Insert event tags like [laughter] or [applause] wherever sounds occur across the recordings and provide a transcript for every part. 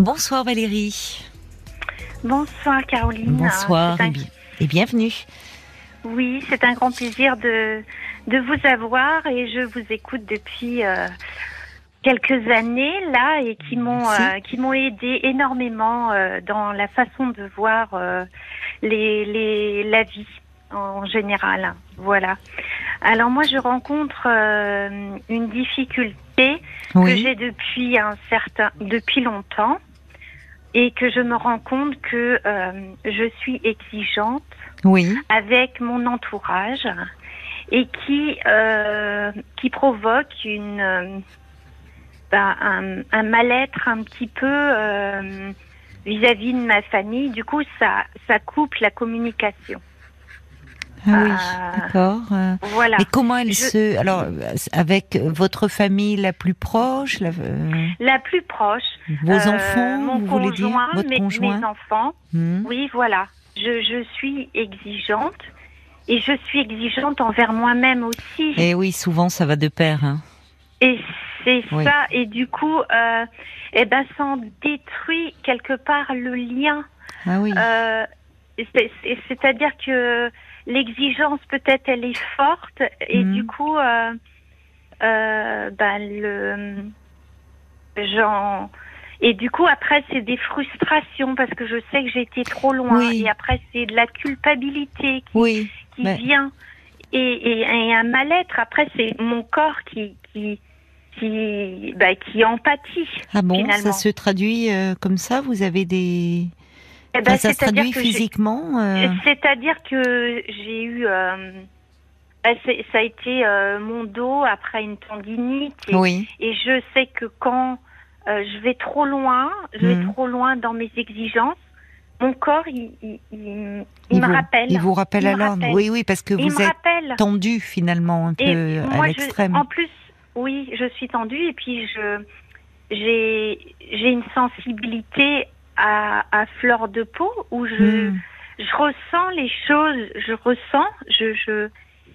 Bonsoir Valérie. Bonsoir Caroline. Bonsoir un- et, bi- et bienvenue. Oui, c'est un grand plaisir de, de vous avoir et je vous écoute depuis euh, quelques années là et qui m'ont euh, qui m'ont aidé énormément euh, dans la façon de voir les, les la vie en général. Voilà. Alors moi je rencontre euh, une difficulté que j'ai depuis un certain depuis longtemps et que je me rends compte que euh, je suis exigeante Oui. avec mon entourage et qui euh, qui provoque une ben, un, un mal-être un petit peu vis-à-vis de ma famille. Du coup, ça ça coupe la communication. Ah oui. Ah. D'accord. euh, Voilà. Et comment elle Je- se alors euh, avec votre famille la plus proche, la- euh, La plus proche. vos euh, enfants, mon vous voulez dire votre mes, conjoint mes enfants. Hmm. Oui, voilà. Je, je suis exigeante et je suis exigeante envers moi-même aussi. Et oui, souvent ça va de pair. hein. Et c'est Oui. ça. Et du coup, euh, eh ben, ça en détruit quelque part le lien. Ah oui. Euh, c'est- c'est- C'est-à-dire que l'exigence, peut-être, elle est forte. Et Mhm. du coup, euh, euh, ben, le, Et du coup, après, c'est des frustrations parce que je sais que j'ai été trop loin. Oui. Et après, c'est de la culpabilité qui oui. qui Mais- vient et, et, et un mal-être. Après, c'est mon corps qui qui qui, bah, qui empathie. Ah bon, finalement. ça se traduit euh, comme ça? Vous avez des Eh ben, ça se c'est-à-dire traduit physiquement euh, C'est-à-dire que j'ai eu, euh, bah, c'est- ça a été euh, mon dos après une tendinite et, Oui. et je sais que quand je vais trop loin, je vais Mhm. trop loin dans mes exigences, mon corps il, il, il- il Il me vous, rappelle. Il vous rappelle à l'ordre. Oui, oui, parce que vous êtes rappelle. tendu finalement un peu Et à l'extrême. en plus, oui, je suis tendue et puis je j'ai une sensibilité à, à fleur de peau où je Hmm. je ressens les choses, je ressens, je je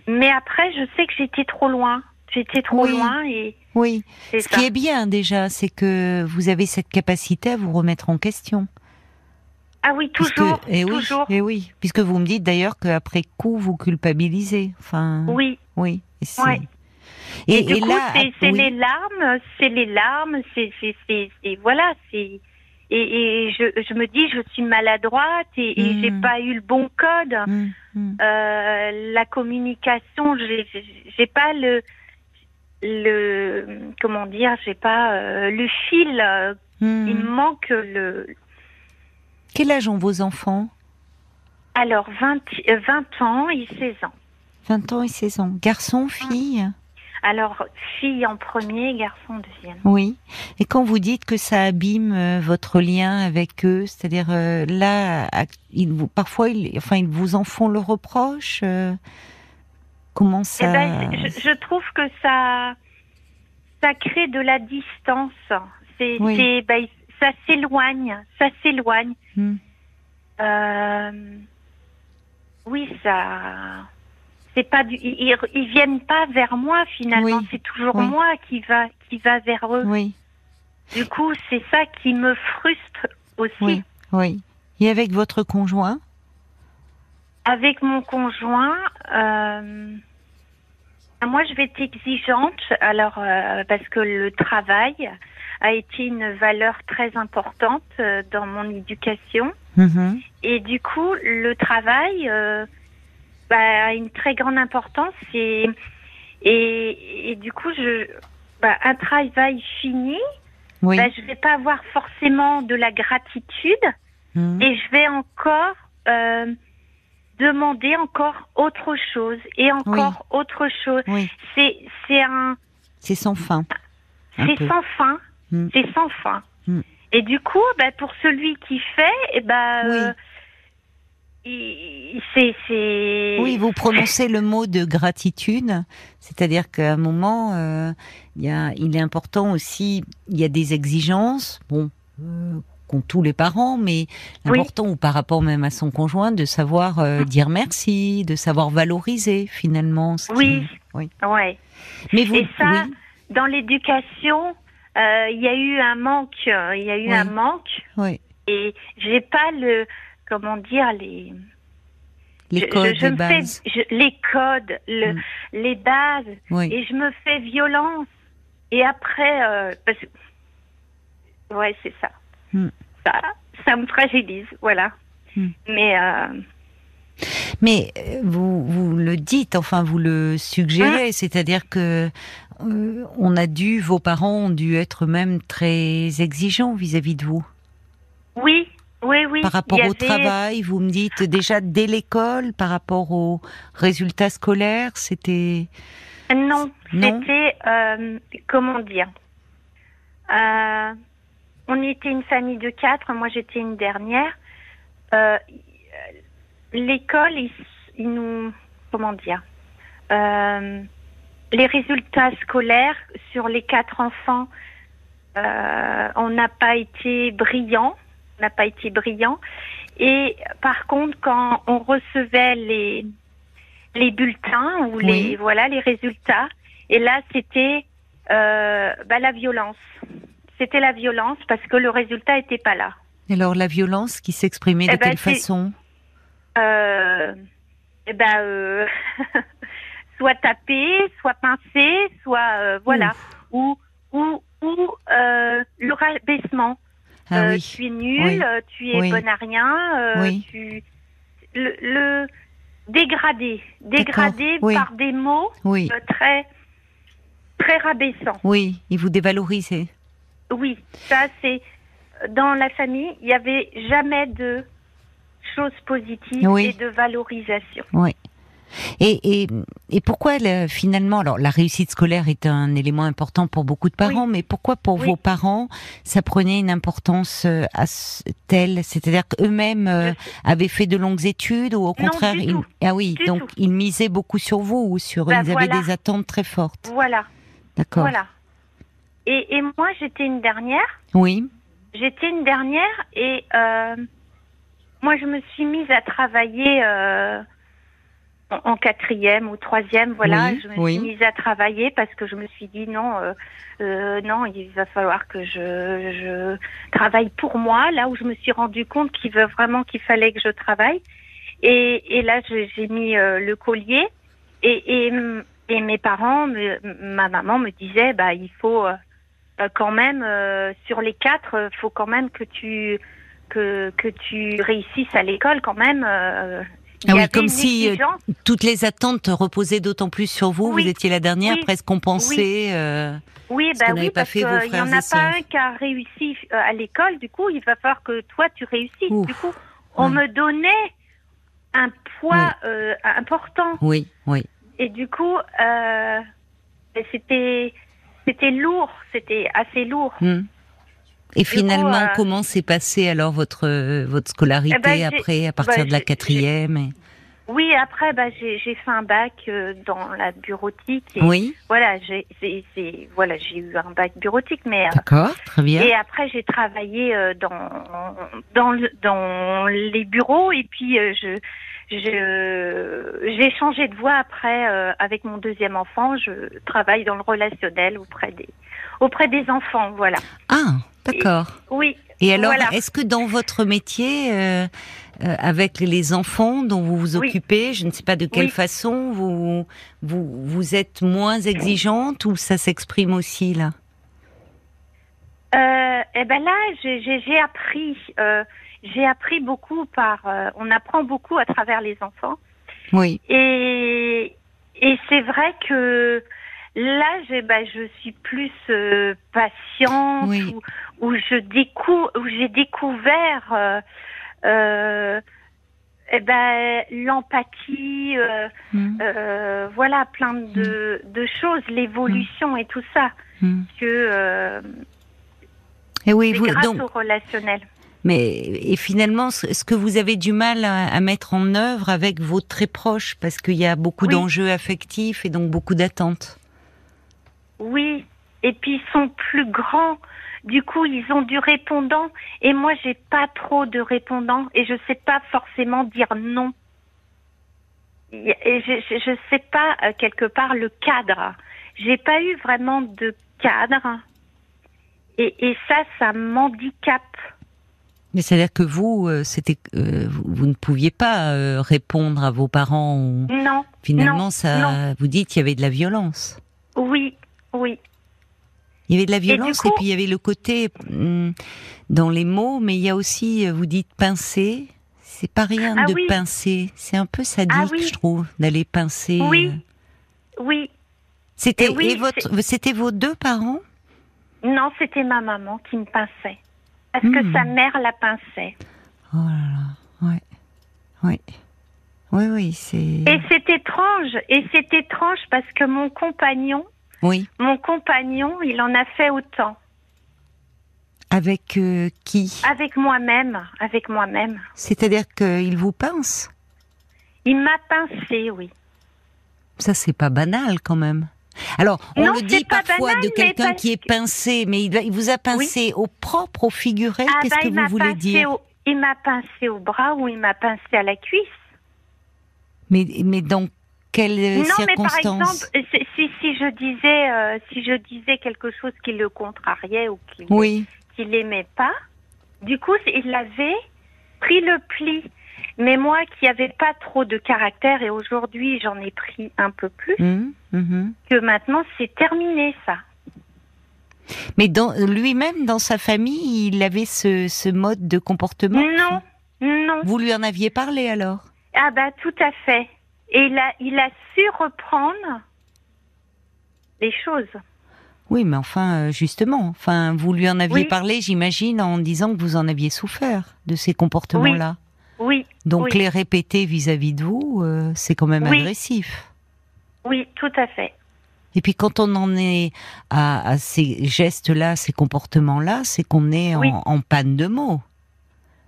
mais après je sais que j'étais trop loin, j'étais trop Oui. loin et Oui. Ce ça. qui est bien déjà, c'est que vous avez cette capacité à vous remettre en question. Ah oui, Puisque- toujours, et oui, toujours. Et oui, puisque vous me dites d'ailleurs qu'après coup vous culpabilisez. Enfin. Oui. Oui. Et, c'est- Ouais. et, Et, coup, là, c'est oui. les larmes, c'est les larmes, c'est c'est c'est c'est- voilà, c'est et, et je, je me dis je suis maladroite et, et Mm. j'ai pas eu le bon code. Hum, hum. Euh, la communication, j'ai pas le le comment dire, j'ai pas euh, le fil. euh, Hum. Il me manque le. Quel âge ont vos enfants? Alors 20 euh, 20 ans et 16 ans. 20 ans et 16 ans. Garçon, fille? Alors fille en premier, garçon deuxième. Oui. Et quand vous dites que ça abîme euh, votre lien avec eux, c'est-à-dire euh, là, ils vous, parfois, ils, enfin, ils vous en font le reproche. euh, comment Eh ça ben, je, je trouve que ça, ça crée de la distance. C'est, Oui. c'est- ben, ça s'éloigne, ça s'éloigne. Hmm. Euh, oui, ça, c'est pas du, ils, ils- viennent pas vers moi finalement. Oui. C'est toujours Oui. moi qui va, qui va vers eux. Oui, Du coup, c'est ça qui me frustre aussi. oui, oui. Et avec votre conjoint? Avec mon conjoint, euh, moi je vais être exigeante, alors euh, parce que le travail a été une valeur très importante euh, dans mon éducation Mhm. et du coup le travail euh, bah, une très grande importance et et, et du coup je bah, un travail fini, Oui. bah, je vais pas avoir forcément de la gratitude Mhm. et je vais encore euh, demander encore autre chose et encore autre chose. Oui. C'est c'est un C'est sans fin. Un c'est sans fin, c'est sans fin. Et du coup, bah, pour celui qui fait, eh ben, Oui. euh, c'est c'est Oui, vous prononcez le mot de gratitude, c'est-à-dire qu'à un moment, euh, il y a, il est important aussi, il y a des exigences, bon, euh, qu'ont tous les parents, mais Oui. l'important, ou par rapport même à son conjoint, de savoir euh, dire merci, de savoir valoriser finalement. ce qui- Oui. oui. ouais. Mais vous, Et ça, oui, dans l'éducation, il y a eu un manque, il y a eu Oui. un manque, Oui. et j'ai pas le, comment dire, les, codes, je, je les me bases. fais, je- les codes, le, Mm. les bases, Oui. et je me fais violence. Et après, euh, parce ouais, c'est ça. Mm. ça. Ça me fragilise, voilà. Mm. Mais euh, Mais euh, vous, vous le dites, enfin vous le Hein suggérez, c'est-à-dire que euh, on a dû, vos parents ont dû être même très exigeants vis-à-vis de vous. oui, oui, oui. Par rapport au avait- travail, vous me dites déjà dès l'école, par rapport aux résultats scolaires, c'était Non, c'était euh, comment dire Euh, On était une famille de quatre. Moi, j'étais une dernière. Euh, L'école, ils, nous comment dire Les résultats scolaires sur les quatre enfants, on n'a pas été brillant. N'a pas été brillant. Et par contre, quand on recevait les les bulletins ou Oui. les voilà les résultats. Et là, c'était euh, bah, la violence. C'était la violence parce que le résultat était pas là. alors la violence qui s'exprimait de Eh ben, quelle façon? Euh, eh ben, euh, [laughs] soit tapé, soit pincé, soit euh, voilà, ou ou ou euh, le rabaissement. Ah Euh, oui, Tu es nul, Oui. euh, tu es Oui. bon à rien, euh, tu le, le dégradé, dégradé par des mots très très rabaissants. oui, il vous dévalorisait. Oui, ça c'est dans la famille, il n'y avait jamais de choses positives et de valorisation. Oui. Et, et, et pourquoi le- finalement, alors la réussite scolaire est un élément important pour beaucoup de parents, mais pourquoi pour Oui. vos parents ça prenait une importance euh, à ce- telle, c'est-à-dire qu'eux-mêmes euh, avaient fait de longues études ou au contraire ils, ah oui Du donc tout. ils misaient beaucoup sur vous ou sur Bah, ils avaient voilà. des attentes très fortes? Voilà, D'accord. voilà. Et, et moi j'étais une dernière, Oui. j'étais une dernière et euh, moi je me suis mise à travailler en, quatrième ou troisième, voilà, Oui, je me oui. suis mise à travailler parce que je me suis dit non, euh, euh, non, il va falloir que je, je travaille pour moi, là où je me suis rendu compte qu'il veut vraiment qu'il fallait que je travaille. Et, et là, j'ai mis euh, le collier et, et, et mes parents, me- ma maman me disait, bah il faut euh, quand même euh, sur les quatre, faut quand même que tu que que tu réussisses à l'école quand même. Il Ah oui, comme si, euh, exigence. Toutes les attentes reposaient d'autant plus sur vous. Oui. Vous étiez la dernière, Oui. presque compensée. euh, Oui, bah oui, parce fait qu'il n'y en a pas un qui a réussi euh, à l'école. Du coup, il va falloir que toi tu réussisses. Ouf. Du coup, on me donnait un poids euh, important. Oui, oui. Et du coup, euh, c'était c'était lourd, c'était assez lourd. Hmm. Et finalement, euh, comment s'est passée alors votre votre scolarité Eh ben, après, à partir bah, de la quatrième et- Oui, après, bah, j'ai fait un bac euh, dans la bureautique. Et Oui, Voilà, j'ai voilà, eu un bac bureautique, mais euh, d'accord, très bien. Et après, j'ai travaillé euh, dans dans le- dans les bureaux et puis euh, je j'ai changé de voie après avec mon deuxième enfant. Je travaille dans le relationnel auprès des auprès des enfants. Voilà. Ah, d'accord. Oui. Et alors, voilà. est-ce que dans votre métier, euh, euh, avec les enfants dont vous vous Oui. occupez, je ne sais pas de quelle Oui. façon, vous, vous vous êtes moins exigeante ou ça s'exprime aussi là? Euh, et ben là, j'ai appris j'ai appris beaucoup par on apprend beaucoup à travers les enfants. Oui, Et, et c'est vrai que là, j'ai, bah, je suis plus euh, patiente, Oui. où, où je découvre, où j'ai découvert, euh, euh, eh ben, l'empathie, euh, voilà, plein de, de choses, l'évolution et tout ça, que Et oui, vous, grâce donc, au relationnel. Mais et finalement, ce ce que vous avez du mal à, à mettre en œuvre avec vos très proches, parce qu'il y a beaucoup Oui. d'enjeux affectifs et donc beaucoup d'attentes. Oui, et puis ils sont plus grands. Du coup, ils ont du répondant. Et moi, j'ai pas trop de répondants. Et je sais pas forcément dire non. Et je, je sais pas, euh, quelque part, le cadre. J'ai pas eu vraiment de cadre. et, et ça, ça m'handicape. Mais c'est-à-dire que vous, euh, c'était, euh, vous, ne pouviez pas euh, répondre à vos parents. Ou... Non. Finalement, non, ça, non. vous dites qu'il y avait de la violence. Oui, oui. Il y avait de la violence et, coup- puis il y avait le côté hum, dans les mots, mais il y a aussi, euh, vous dites pincer. C'est pas rien Ah de oui. pincer. C'est un peu sadique, Ah oui. je trouve, d'aller pincer. Oui. euh. Oui. C'était Et oui, et votre, c'était vos deux parents? Non, c'était ma maman qui me pinçait. Parce Hmm. que sa mère la pinçait? Oh là là, ouais, ouais, oui, oui, c'est. Et c'est étrange. Et c'est étrange parce que mon compagnon, Oui, mon compagnon, il en a fait autant. avec euh, qui? Avec moi-même. Avec moi-même. C'est-à-dire qu'il vous pince? Il m'a pincé, oui. Ça, c'est pas banal quand même. Alors, on Non, le dit pas parfois banal, de quelqu'un parce qui est pincé, mais il, vous a pincé au propre, au figuré. Ah Qu'est-ce bah, que vous voulez dire? au, il m'a pincé au bras ou il m'a pincé à la cuisse. mais, mais dans quelles non, mais par circonstances exemple, si, je disais, euh, si je disais quelque chose qui le contrariait ou qui Oui, qu'il aimait pas, du coup, il avait pris le pli. Mais moi, qui n'avais pas trop de caractère, et aujourd'hui j'en ai pris un peu plus, hum, mhm. que maintenant c'est terminé ça. mais lui-même, dans sa famille, il avait ce, ce mode de comportement. Non, non. Vous lui en aviez parlé alors? Ah bah tout à fait. Et il a, il a su reprendre les choses. Oui, mais enfin, euh, justement, enfin, vous lui en aviez Oui. parlé, j'imagine, en disant que vous en aviez souffert de ces comportements-là. Oui, Donc oui. les répéter vis-à-vis de vous, euh, c'est quand même agressif. oui, tout à fait. Et puis quand on en est à, à ces gestes-là, ces comportements-là, c'est qu'on est en panne de mots.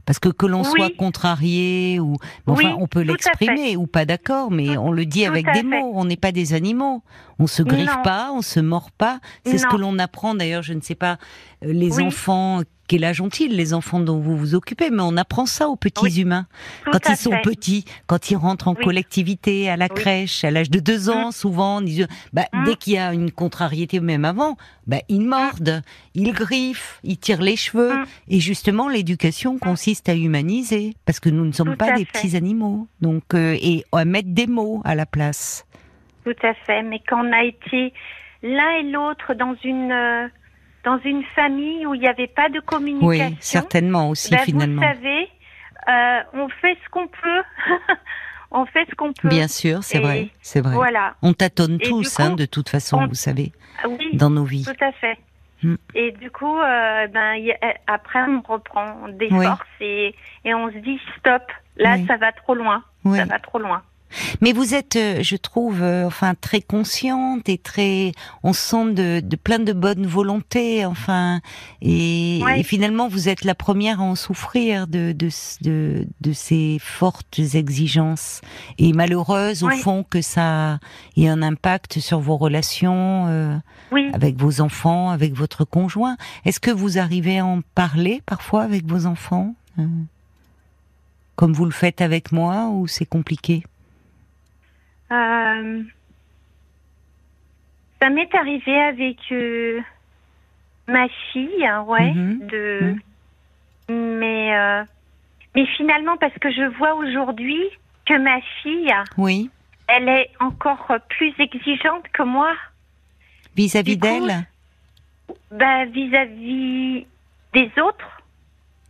Parce que que l'on Oui. soit contrarié ou mais enfin Oui, on peut l'exprimer ou pas d'accord, mais Tout- on le dit avec des fait. mots. On n'est pas des animaux. On se griffe Non. pas, on se mord pas. C'est ce que l'on apprend d'ailleurs. Je ne sais pas euh, les Oui. enfants. Quel âge ont-ils les enfants dont vous vous occupez? Mais on apprend ça aux petits Oui, humains Tout quand ils sont petits, quand ils rentrent en Oui. collectivité, à la Oui. crèche, à l'âge de deux ans, souvent, bah, Mm. dès qu'il y a une contrariété, même avant, bah, ils mordent, ils griffent, ils tirent les cheveux. Et justement, l'éducation consiste à humaniser, parce que nous ne sommes Tout pas des fait. petits animaux. Donc, euh, et à mettre des mots à la place. Tout à fait. Mais quand on a été l'un et l'autre dans une euh, dans une famille où il n'y avait pas de communication, Oui, certainement aussi, ben, finalement. vous savez, euh, on fait ce qu'on peut. [laughs] on fait ce qu'on peut. Bien sûr, c'est vrai, c'est vrai. Voilà. On tâtonne Et tous, hein, de toute façon, on- vous savez, Oui, dans nos vies. tout à fait. Mm. Et du coup, euh, ben a- après on reprend des Oui. forces et, et on se dit stop. Là, Oui. ça va trop loin. Ça va trop loin. Mais vous êtes, euh, je trouve, euh, enfin très consciente et très, on sent de, de plein de bonne volonté, enfin, et, Ouais. et finalement vous êtes la première à en souffrir de de de, de ces fortes exigences et malheureuse au Ouais. fond que ça ait un impact sur vos relations euh, Oui. avec vos enfants, avec votre conjoint. Est-ce que vous arrivez à en parler parfois avec vos enfants, euh, comme vous le faites avec moi, ou c'est compliqué? Euh, ça m'est arrivé avec euh, ma fille, hein, ouais, Mhm. de, mais euh, mais finalement parce que je vois aujourd'hui que ma fille, Oui. elle est encore plus exigeante que moi, Vis-à-vis d'elle bah, vis-à-vis des autres,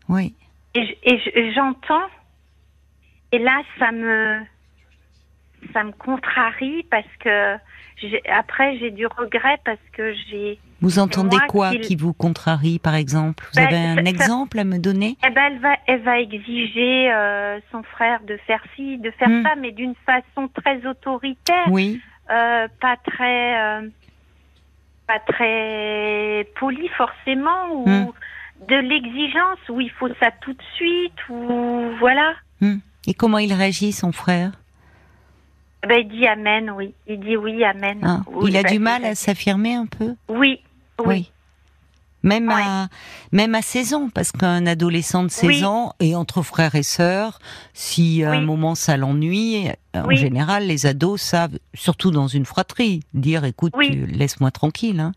Oui. et j'entends, et là ça me ça me contrarie parce que après j'ai du regret parce que j'ai Vous entendez quoi qui- qui vous contrarie, par exemple? Vous Ben, avez un exemple à me donner? Eh ben, elle va, elle va exiger euh, son frère de faire ci, de faire Hmm. ça, mais d'une façon très autoritaire, Oui. euh, pas très, euh, pas très polie forcément, ou Hmm. de l'exigence où il faut ça tout de suite, ou voilà. Hmm. Et comment il réagit, son frère? Ben, il dit amen, oui. Il dit oui, amen. Oui, Il a ben, du mal à s'affirmer un peu? Oui, oui. Même, Ouais. à, même à 16 ans, parce qu'un adolescent de 16 Oui. ans, et entre frères et sœurs, si à un moment ça l'ennuie, euh, en général, les ados savent, surtout dans une fratrie, dire écoute, laisse-moi tranquille. Hein.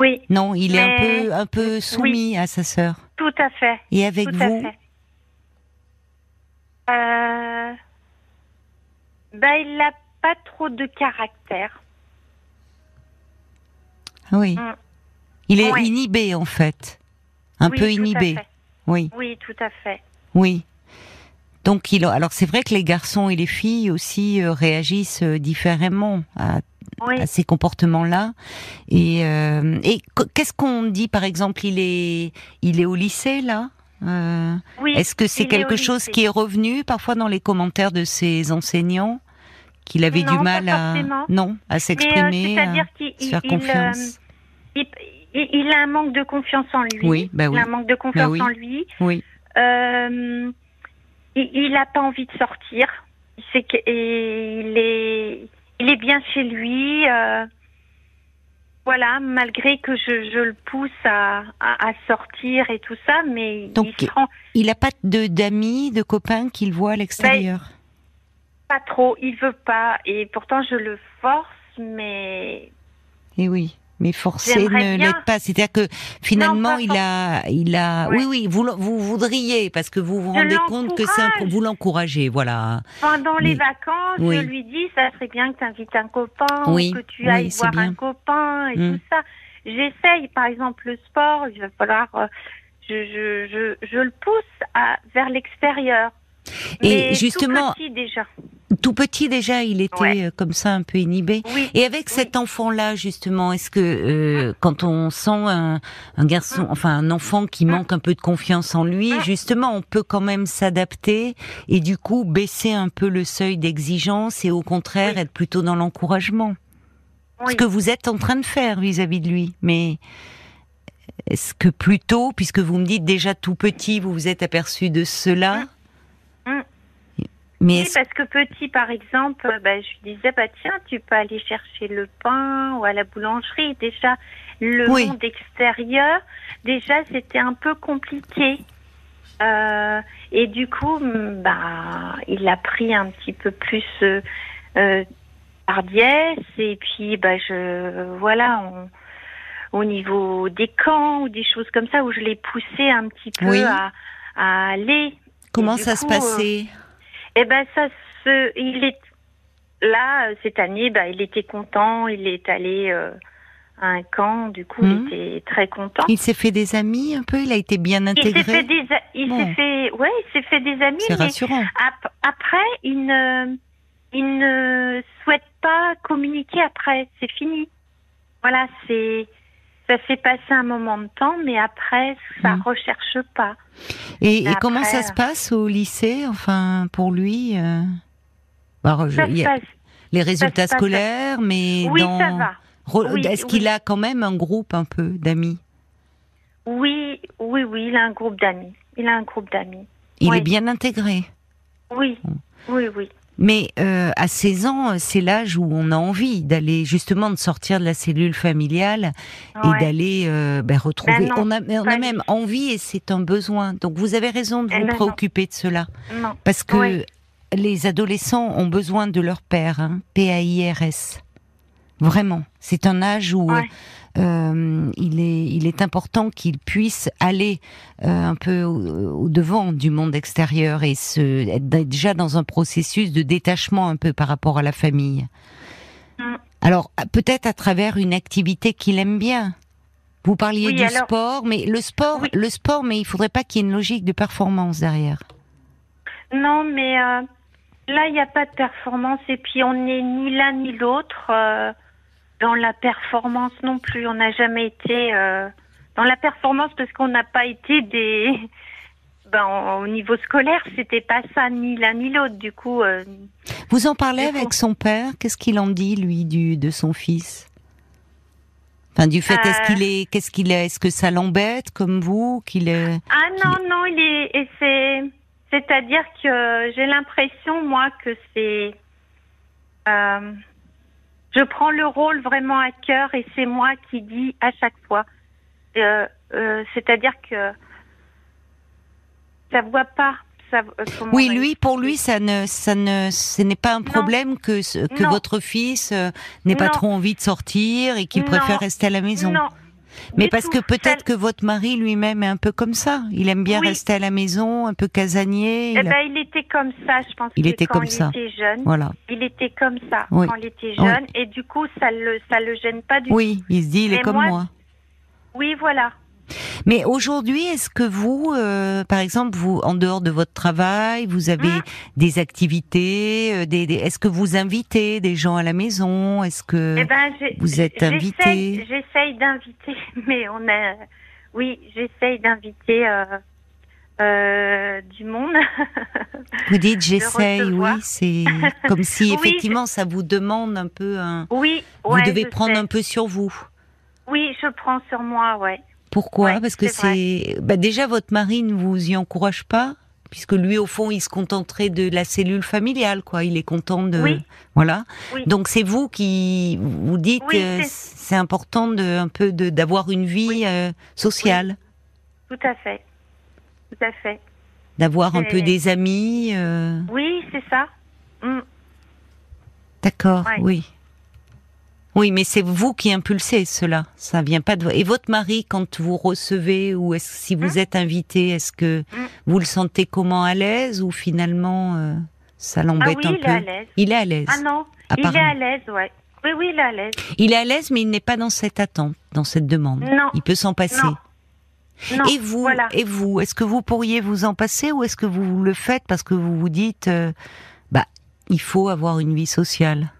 Oui. Non, il est un peu, un peu soumis à sa sœur. Tout à fait. Et avec tout vous? à fait. Euh... Ben, il n'a pas trop de caractère. Ah Oui. Mm. Il est Ouais. inhibé en fait. Un Oui, peu tout à inhibé. fait. Oui, Oui, tout à fait. oui. Donc il alors c'est vrai que les garçons et les filles aussi euh, réagissent euh, différemment à, Oui. à ces comportements-là. Et, euh, et qu- qu'est-ce qu'on dit par exemple Il est il est au lycée là? Euh, oui. Est-ce que c'est quelque chose qui est revenu parfois dans les commentaires de ses enseignants qu'il avait Non, du mal à non à euh, s'exprimer, c'est-à-dire à faire il, confiance? euh, il, a un manque de confiance en lui. Oui, bah Il a un manque de confiance oui. en lui. oui. Euh, il n'a pas envie de sortir. Est, il est bien chez lui. Voilà, malgré que je, je le pousse à, à, à sortir et tout ça, mais Donc, il se rend Il n'a pas de d'amis, de copains qu'il voit à l'extérieur? pas trop. Il veut pas. Et pourtant, je le force, mais Et Eh oui, mais forcé ne l'aide pas. C'est-à-dire que finalement, Non, il a, il a. Ouais. Oui, oui, vous, vous voudriez parce que vous vous rendez compte que c'est un, vous l'encouragez, voilà. pendant les vacances, oui. je lui dis, ça serait bien que tu invites un copain Oui, ou que tu ailles voir bien. un copain et Mm. tout ça. J'essaye, par exemple, le sport, il va falloir, euh, je, je, je, je le pousse à, vers l'extérieur. Et Mais justement- tout petit déjà. Tout petit déjà, il était Ouais. euh, comme ça, un peu inhibé. Oui. Et avec Oui. cet enfant-là, justement, est-ce que euh, quand on sent un, un garçon, enfin un enfant qui Mm. manque un peu de confiance en lui, Mm. justement, on peut quand même s'adapter et du coup baisser un peu le seuil d'exigence et au contraire Oui. être plutôt dans l'encouragement. Ce que vous êtes en train de faire vis-à-vis de lui. Mais est-ce que plutôt, puisque vous me dites déjà tout petit, vous vous êtes aperçu de cela. Mais Oui, parce que petit, par exemple, euh, bah, je lui disais, bah, tiens, tu peux aller chercher le pain ou à la boulangerie. Déjà, le Oui. monde extérieur, déjà, c'était un peu compliqué. Euh, et du coup, mm, bah, il a pris un petit peu plus euh, euh. Et puis, bah, je, voilà, on- au niveau des camps ou des choses comme ça, où je l'ai poussé un petit peu Oui. à, à aller. comment ça se coup, passait? Eh ben ça se, il est là euh, cette année, bah, il était content, il est allé euh, à un camp, du coup il était très content. Il s'est fait des amis un peu, il a été bien Il s'est fait intégré. des, il Bon. s'est fait, ouais, il s'est fait des amis, C'est rassurant. ap- après il ne, il ne souhaite pas communiquer après, c'est fini. Voilà, c'est, ça s'est passé un moment de temps, mais après ça Mhm. recherche pas. Et, et Après, comment ça se passe au lycée, enfin pour lui euh, je- Ça il y se a passe. Les résultats passe. scolaires, mais Oui, dans... ça va. Re- Oui, Est-ce qu'il a quand même un groupe un peu d'amis? Oui, oui, oui, il a un groupe d'amis. Il a un groupe d'amis. Il est bien intégré? Oui, oui, oui. Mais euh, à 16 ans, c'est l'âge où on a envie d'aller justement de sortir de la cellule familiale et d'aller euh, ben, retrouver. Ben non, on a, on a pas même envie et c'est un besoin. Donc vous avez raison de Eh vous ben non. préoccuper de cela Non. parce que les adolescents ont besoin de leur père, hein, P-A-I-R-S. Vraiment, c'est un âge où Ouais. Euh, il est il est important qu'ils puissent aller euh, un peu au, au devant du monde extérieur et se être déjà dans un processus de détachement un peu par rapport à la famille. Mm. Alors peut-être à travers une activité qu'il aime bien. Vous parliez Oui, du alors- sport, mais le sport, Oui. le sport, mais il faudrait pas qu'il y ait une logique de performance derrière. Non, mais euh, là, il n'y a pas de performance. Et puis, on n'est ni l'un ni l'autre euh, dans la performance non plus. On n'a jamais été euh, dans la performance parce qu'on n'a pas été des. [laughs] Ben, au niveau scolaire, c'était pas ça, ni l'un ni l'autre. Du coup, euh, Vous en parlez avec son père? Qu'est-ce qu'il en dit lui du de son fils? Enfin, du fait, est-ce Euh. qu'il est, qu'est-ce qu'il est, est-ce que ça l'embête comme vous qu'il est Ah non, non, il est, et c'est, c'est-à-dire que j'ai l'impression, moi, que c'est, euh, je prends le rôle vraiment à cœur et c'est moi qui dis à chaque fois. Euh, euh, c'est-à-dire que ça voit pas. Ça, euh, Oui, lui, pour lui, ça ne, ça ne, ce n'est pas un problème que que Non. votre fils n'ait pas trop envie de sortir et qu'il préfère rester à la maison. Non, Mais parce que peut-être que votre mari lui-même est un peu comme ça. Il aime bien Oui. rester à la maison, un peu casanier. Eh il a- ben, il était comme ça, je pense. Il que était quand comme il ça. était jeune, Voilà. il était comme ça Oui. quand il était jeune, et du coup, ça le, ça le gêne pas du tout. Oui, il se dit, il est Mais comme moi- moi. Oui, voilà. Mais aujourd'hui, est-ce que vous, euh, par exemple, vous, en dehors de votre travail, vous avez Mhm. des activités, euh, des, des- est-ce que vous invitez des gens à la maison? Est-ce que Eh ben, vous êtes invité? J'essaye d'inviter, [laughs] mais on a. Oui, j'essaye d'inviter euh, du monde. [laughs] vous dites j'essaye. Oui, c'est [laughs] comme si Oui, effectivement ça vous demande un peu un. oui, Vous ouais, devez prendre sais. un peu sur vous. Oui, je prends sur moi, ouais. Pourquoi Ouais, Parce que c'est bah, déjà votre mari ne vous y encourage pas, puisque lui au fond il se contenterait de la cellule familiale, quoi. Il est content de Oui. voilà. Oui. Donc c'est vous qui vous dites Oui, que c'est- important de un peu de d'avoir une vie euh, sociale, Tout à fait. Tout à fait. d'avoir un peu des amis. euh, Oui, c'est ça. Mm. D'accord, Ouais. oui. Oui, mais c'est vous qui impulsez cela. Ça vient pas de vous. Et votre mari, quand vous recevez ou est-ce si vous êtes invité, est-ce que Hmm. vous le sentez comment à l'aise ou finalement euh, ça Ah l'embête oui, un il peu est à l'aise. Il est à l'aise. Ah non, il est à l'aise, ouais. Oui, oui, il est à l'aise. Il est à l'aise, mais il n'est pas dans cette attente, dans cette demande. Non. Il peut s'en passer. Non. Non, et vous, voilà. et vous, est-ce que vous pourriez vous en passer ou est-ce que vous le faites parce que vous vous dites, euh, bah, il faut avoir une vie sociale?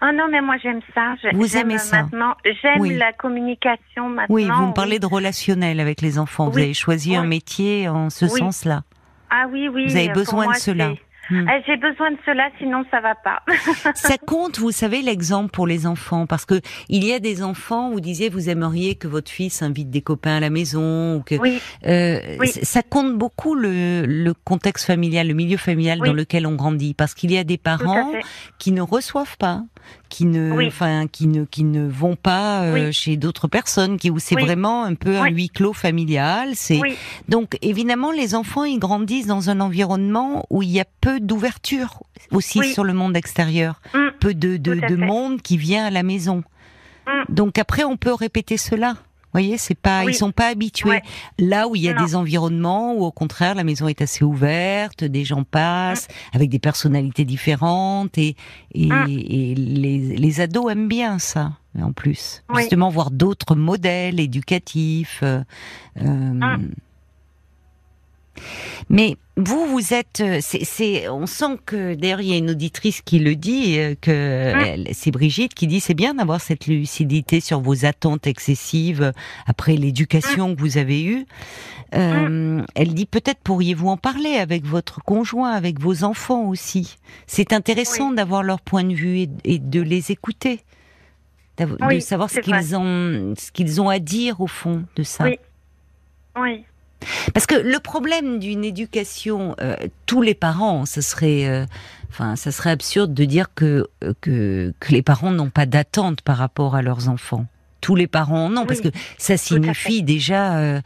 Ah non, mais moi j'aime ça. Vous aimez ça Maintenant, j'aime Oui. la communication maintenant. Oui, vous me parlez de relationnel avec les enfants. Vous Oui. avez choisi un métier en ce sens-là. Ah oui, oui. Vous avez pour besoin moi, de cela. Hmm. Ah, J'ai besoin de cela, sinon ça va pas. [laughs] Ça compte, vous savez, l'exemple pour les enfants, parce que il y a des enfants, vous disiez, vous aimeriez que votre fils invite des copains à la maison, ou que oui, euh, Oui. ça compte beaucoup le, le contexte familial, le milieu familial Oui. dans lequel on grandit, parce qu'il y a des parents qui ne reçoivent pas, qui ne, Oui. enfin, qui ne, qui ne vont pas euh, Oui. chez d'autres personnes, qui où c'est Oui. vraiment un peu un huis clos familial. C'est donc évidemment les enfants ils grandissent dans un environnement où il y a peu d'ouverture aussi sur le monde extérieur, Mm. peu de, de, monde qui vient à la maison. Mm. Donc après on peut répéter cela. Vous voyez, c'est pas, Oui. ils sont pas habitués. Ouais. Là où il y a Non. des environnements où au contraire la maison est assez ouverte, des gens passent Mm. avec des personnalités différentes et et, Mm. et les, les ados aiment bien ça en plus. Oui. Justement voir d'autres modèles éducatifs. euh, euh, Mm. Mais vous, vous êtes, euh, c'est, on sent que d'ailleurs il y a une auditrice qui le dit, euh, que elle- c'est Brigitte qui dit c'est bien d'avoir cette lucidité sur vos attentes excessives après l'éducation que vous avez eue. Euh, Elle dit peut-être pourriez-vous en parler avec votre conjoint, avec vos enfants aussi. C'est intéressant d'avoir leur point de vue et, et de les écouter, de Oui, savoir ce qu'ils ont, ce qu'ils ont à dire au fond de ça. Oui. oui, Parce que le problème d'une éducation, euh, tous les parents, ce serait, euh, enfin, ça serait absurde de dire que euh, que, que les parents n'ont pas d'attente par rapport à leurs enfants. Tous les parents non, parce que ça signifie déjà euh,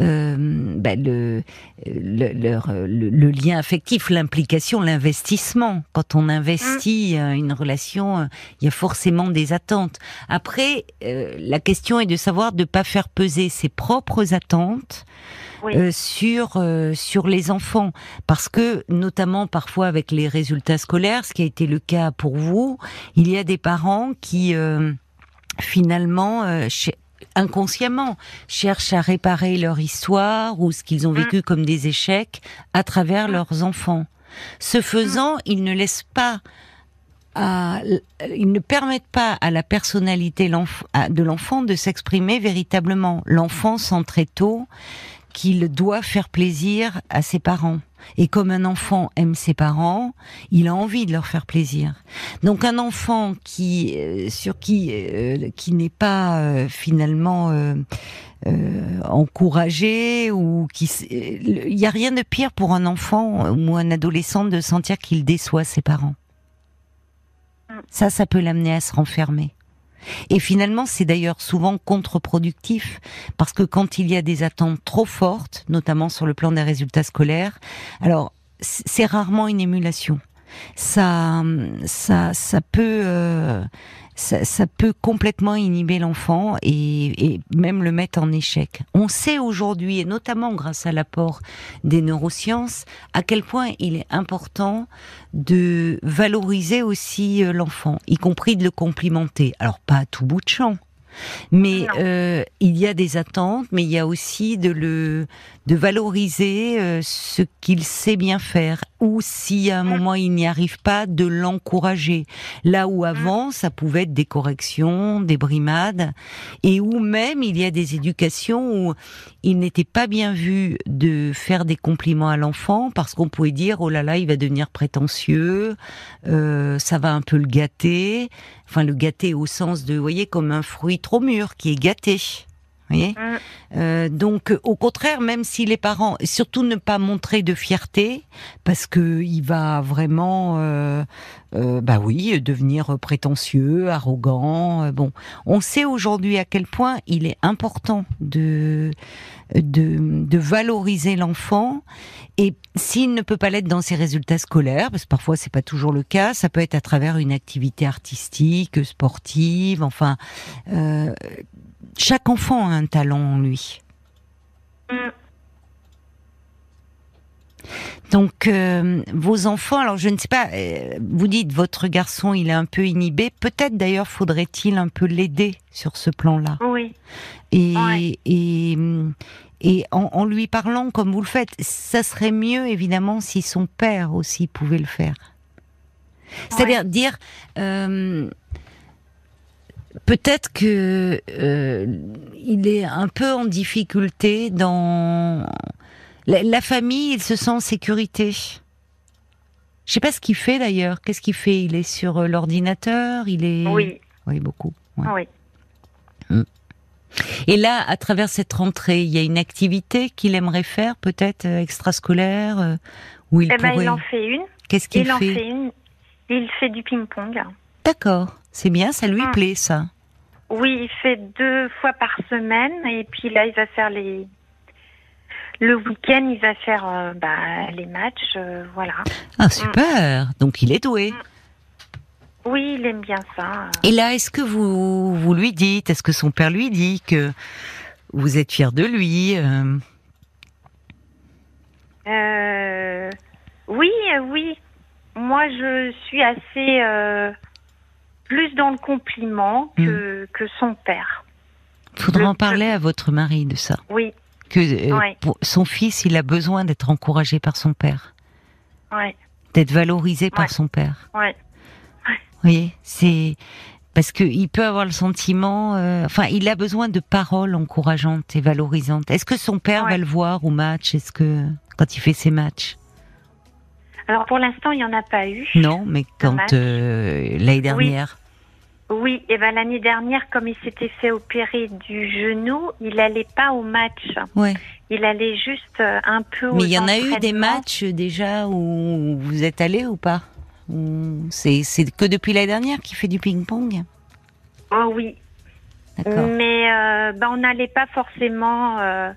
euh, bah, le, le, leur, le, le lien affectif, l'implication, l'investissement. Quand on investit euh, une relation, euh, il y a forcément des attentes. Après, euh, la question est de savoir de pas faire peser ses propres attentes oui. euh, sur euh, sur les enfants parce que notamment parfois avec les résultats scolaires ce qui a été le cas pour vous il y a des parents qui euh, finalement euh, inconsciemment cherchent à réparer leur histoire ou ce qu'ils ont vécu comme des échecs à travers leurs enfants. Ce faisant ils ne laissent pas à, ils ne permettent pas à la personnalité de l'enfant de s'exprimer véritablement. L'enfant sent très tôt qu'il doit faire plaisir à ses parents. Et comme un enfant aime ses parents, il a envie de leur faire plaisir. Donc un enfant qui euh, sur qui euh, qui n'est pas euh, finalement encouragé ou qui il y a rien de pire pour un enfant ou un adolescent de sentir qu'il déçoit ses parents. Ça, ça peut l'amener à se renfermer. Et finalement, c'est d'ailleurs souvent contre-productif, parce que quand il y a des attentes trop fortes, notamment sur le plan des résultats scolaires, alors c'est rarement une émulation. ça, ça, ça peut, euh, ça, peut complètement inhiber l'enfant et, et, même le mettre en échec. On sait aujourd'hui, et notamment grâce à l'apport des neurosciences, à quel point il est important de valoriser aussi euh, l'enfant, y compris de le complimenter. Alors pas à tout bout de champ, mais euh, il y a des attentes, mais il y a aussi de le de valoriser euh, ce qu'il sait bien faire, ou si à un mm. moment il n'y arrive pas, de l'encourager. Là où mm. avant ça pouvait être des corrections, des brimades, et où même il y a des éducations où il n'était pas bien vu de faire des compliments à l'enfant parce qu'on pouvait dire oh là là il va devenir prétentieux, euh, ça va un peu le gâter, enfin le gâter au sens de vous voyez comme un fruit trop mûr qui est gâté. Voyez mm. euh, donc, au contraire, même si les parents, surtout ne pas montrer de fierté, parce que il va vraiment, euh, euh, bah oui, devenir prétentieux, arrogant. Euh, bon, on sait aujourd'hui à quel point il est important de de, de valoriser l'enfant et s'il ne peut pas l'être dans ses résultats scolaires, parce que parfois c'est pas toujours le cas, ça peut être à travers une activité artistique, sportive, enfin. Chaque enfant a un talent en lui. Donc, euh, vos enfants, alors je ne sais pas, euh, vous dites votre garçon, il est un peu inhibé. Peut-être d'ailleurs faudrait-il un peu l'aider sur ce plan-là. Oui. Et, et, et en, lui parlant comme vous le faites, ça serait mieux évidemment si son père aussi pouvait le faire. C'est-à-dire dire, euh, peut-être que euh, il est un peu en difficulté dans la, famille, il se sent en sécurité. Je sais pas ce qu'il fait d'ailleurs. Qu'est-ce qu'il fait? Il est sur euh, l'ordinateur. Il est. Oui. Oui, beaucoup. Oui. Mm. Et là, à travers cette rentrée, il y a une activité qu'il aimerait faire, peut-être euh, extrascolaire, où il eh ben, il en fait une. Qu'est-ce qu'il fait Il en fait une. Il fait du ping-pong. D'accord. C'est bien, ça lui Ah. plaît, ça. Oui, il fait deux fois par semaine et puis là, il va faire les. Le week-end, il va faire euh, bah, les matchs, euh, voilà. Ah, super. Donc, il est doué. Oui, il aime bien ça. Et là, est-ce que vous, vous lui dites, est-ce que son père lui dit que vous êtes fier de lui euh, Euh, oui, oui. Moi, je suis assez euh, plus dans le compliment que, que son père. Faudra Je- en parler à votre mari de ça. Oui, Que euh, Ouais. pour- son fils, il a besoin d'être encouragé par son père, ouais, d'être valorisé par son père. Vous voyez, c'est parce que il peut avoir le sentiment, euh, enfin, il a besoin de paroles encourageantes et valorisantes. Est-ce que son père va le voir au match? Est-ce que quand il fait ses matchs? Alors pour l'instant, il n'y en a pas eu. Non, mais quand euh, l'année dernière. Oui, et ben l'année dernière, comme il s'était fait opérer du genou, il allait pas au match. Ouais. Il allait juste euh, un peu Mais il y en a eu des matchs déjà où vous êtes allé ou pas? C'est c'est que depuis l'année dernière qu'il fait du ping-pong? Oh oui, D'accord. mais euh, ben, on n'allait pas forcément. euh,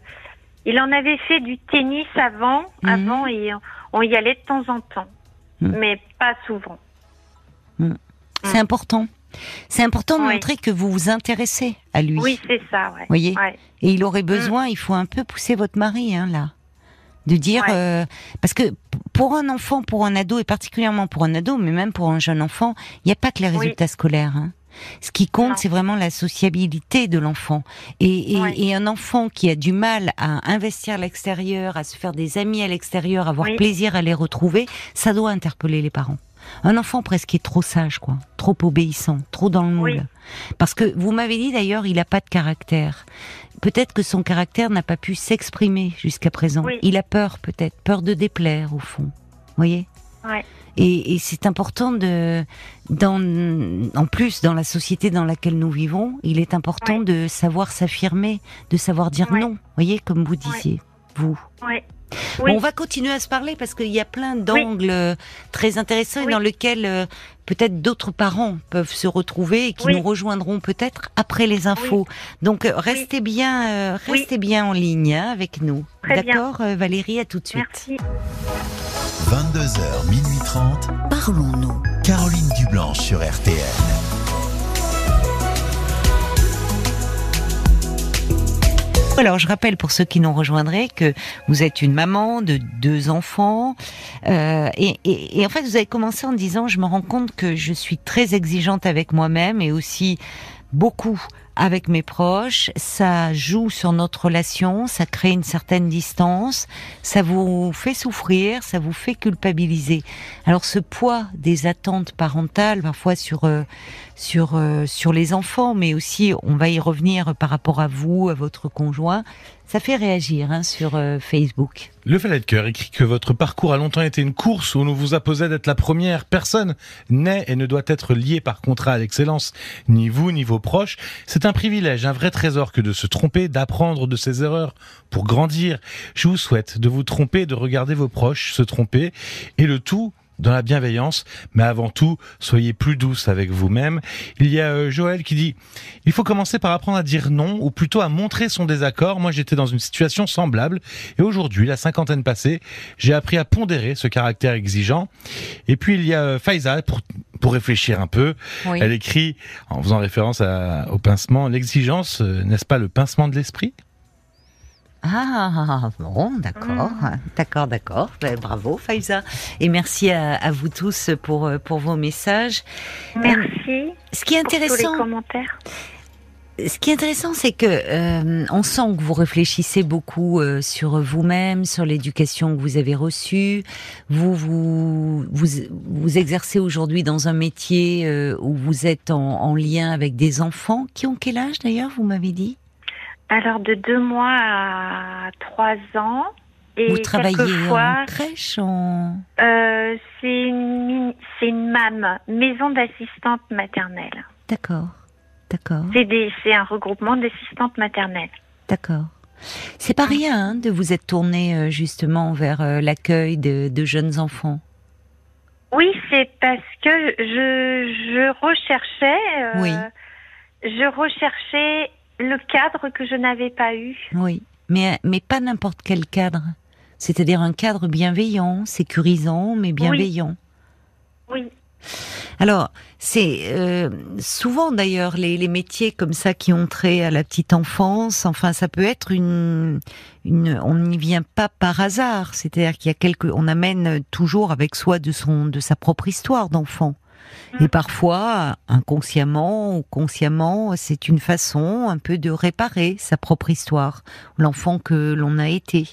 Il en avait fait du tennis avant, Mhm. avant et on y allait de temps en temps, Mhm. mais pas souvent. C'est important. C'est important de Oui. montrer que vous vous intéressez à lui. Oui, c'est ça, ouais. Voyez Ouais. Et il aurait besoin, il faut un peu pousser votre mari, hein, là. De dire, Ouais. euh, parce que pour un enfant, pour un ado, et particulièrement pour un ado, mais même pour un jeune enfant, il n'y a pas que les Oui. résultats scolaires. Hein. Ce qui compte, c'est vraiment la sociabilité de l'enfant. Et, et, Ouais. et un enfant qui a du mal à investir à l'extérieur, à se faire des amis à l'extérieur, avoir Oui. plaisir à les retrouver, ça doit interpeller les parents. Un enfant presque est trop sage, quoi, trop obéissant, trop dans le moule. Oui. Parce que vous m'avez dit d'ailleurs, il n'a pas de caractère. Peut-être que son caractère n'a pas pu s'exprimer jusqu'à présent. Oui. Il a peur, peut-être, peur de déplaire au fond. voyez? Ouais. Et, et c'est important de, dans, en plus dans la société dans laquelle nous vivons, il est important Ouais. de savoir s'affirmer, de savoir dire Ouais. non. voyez, comme vous disiez, vous? Ouais. Oui. Bon, on va continuer à se parler parce qu'il y a plein d'angles euh, très intéressants et dans lesquels euh, peut-être d'autres parents peuvent se retrouver et qui Oui. nous rejoindront peut-être après les infos. Donc euh, restez bien, euh, Oui. restez bien en ligne hein, avec nous. D'accord, euh, Valérie, à tout de suite. Merci. 22h, minuit 30. Parlons-nous. Caroline Dublanche sur RTN. Alors, je rappelle pour ceux qui nous rejoindraient que vous êtes une maman de deux enfants euh, et, et- et en fait, vous avez commencé en disant je me rends compte que je suis très exigeante avec moi-même et aussi beaucoup avec mes proches. Ça joue sur notre relation, ça crée une certaine distance, ça vous fait souffrir, ça vous fait culpabiliser. Alors, ce poids des attentes parentales, parfois sur euh, sur euh, sur les enfants, mais aussi on va y revenir par rapport à vous, à votre conjoint. Ça fait réagir hein, sur euh, Facebook. Le Valet de écrit que votre parcours a longtemps été une course où on vous imposait d'être la première personne. N'est et ne doit être lié par contrat à l'excellence. Ni vous, ni vos proches. C'est un privilège, un vrai trésor que de se tromper, d'apprendre de ses erreurs pour grandir. Je vous souhaite de vous tromper, de regarder vos proches se tromper et le tout dans la bienveillance, mais avant tout, soyez plus douce avec vous-même. Il y a euh, Joël qui dit, il faut commencer par apprendre à dire non, ou plutôt à montrer son désaccord. Moi, j'étais dans une situation semblable, et aujourd'hui, la cinquantaine passée, j'ai appris à pondérer ce caractère exigeant. Et puis, il y a euh, Faiza, pour, pour réfléchir un peu, Oui. elle écrit, en faisant référence à- au pincement, l'exigence, euh, n'est-ce pas le pincement de l'esprit? Ah bon, d'accord, d'accord, d'accord. Ben, bravo, Faiza, et merci à, à vous tous pour euh, pour vos messages. Merci Ce qui est pour tous les intéressant, commentaires. ce qui est intéressant, c'est que euh, on sent que vous réfléchissez beaucoup euh, sur vous-même, sur l'éducation que vous avez reçue. Vous vous vous, vous exercez aujourd'hui dans un métier euh, où vous êtes en, en lien avec des enfants qui ont quel âge d'ailleurs Vous m'avez dit? Alors, de deux mois à trois ans. Et vous travaillez en crèche, en euh, c'est une, mini- c'est une MAM, maison d'assistante maternelle. d'accord, d'accord. C'est des- c'est un regroupement d'assistantes maternelles. D'accord. C'est pas rien hein, de vous être tourné euh, justement vers euh, l'accueil de, de jeunes enfants. Oui, c'est parce que je, je recherchais, euh, Oui. je recherchais le cadre que je n'avais pas eu. Oui, mais mais pas n'importe quel cadre. C'est-à-dire un cadre bienveillant, sécurisant, mais bienveillant. Oui, Alors, c'est euh, souvent d'ailleurs les, les métiers comme ça qui ont trait à la petite enfance. Enfin, ça peut être une, une on n'y vient pas par hasard. C'est-à-dire qu'il y a quelque, on amène toujours avec soi de son, de sa propre histoire d'enfant. Et parfois, inconsciemment ou consciemment, c'est une façon un peu de réparer sa propre histoire, l'enfant que l'on a été.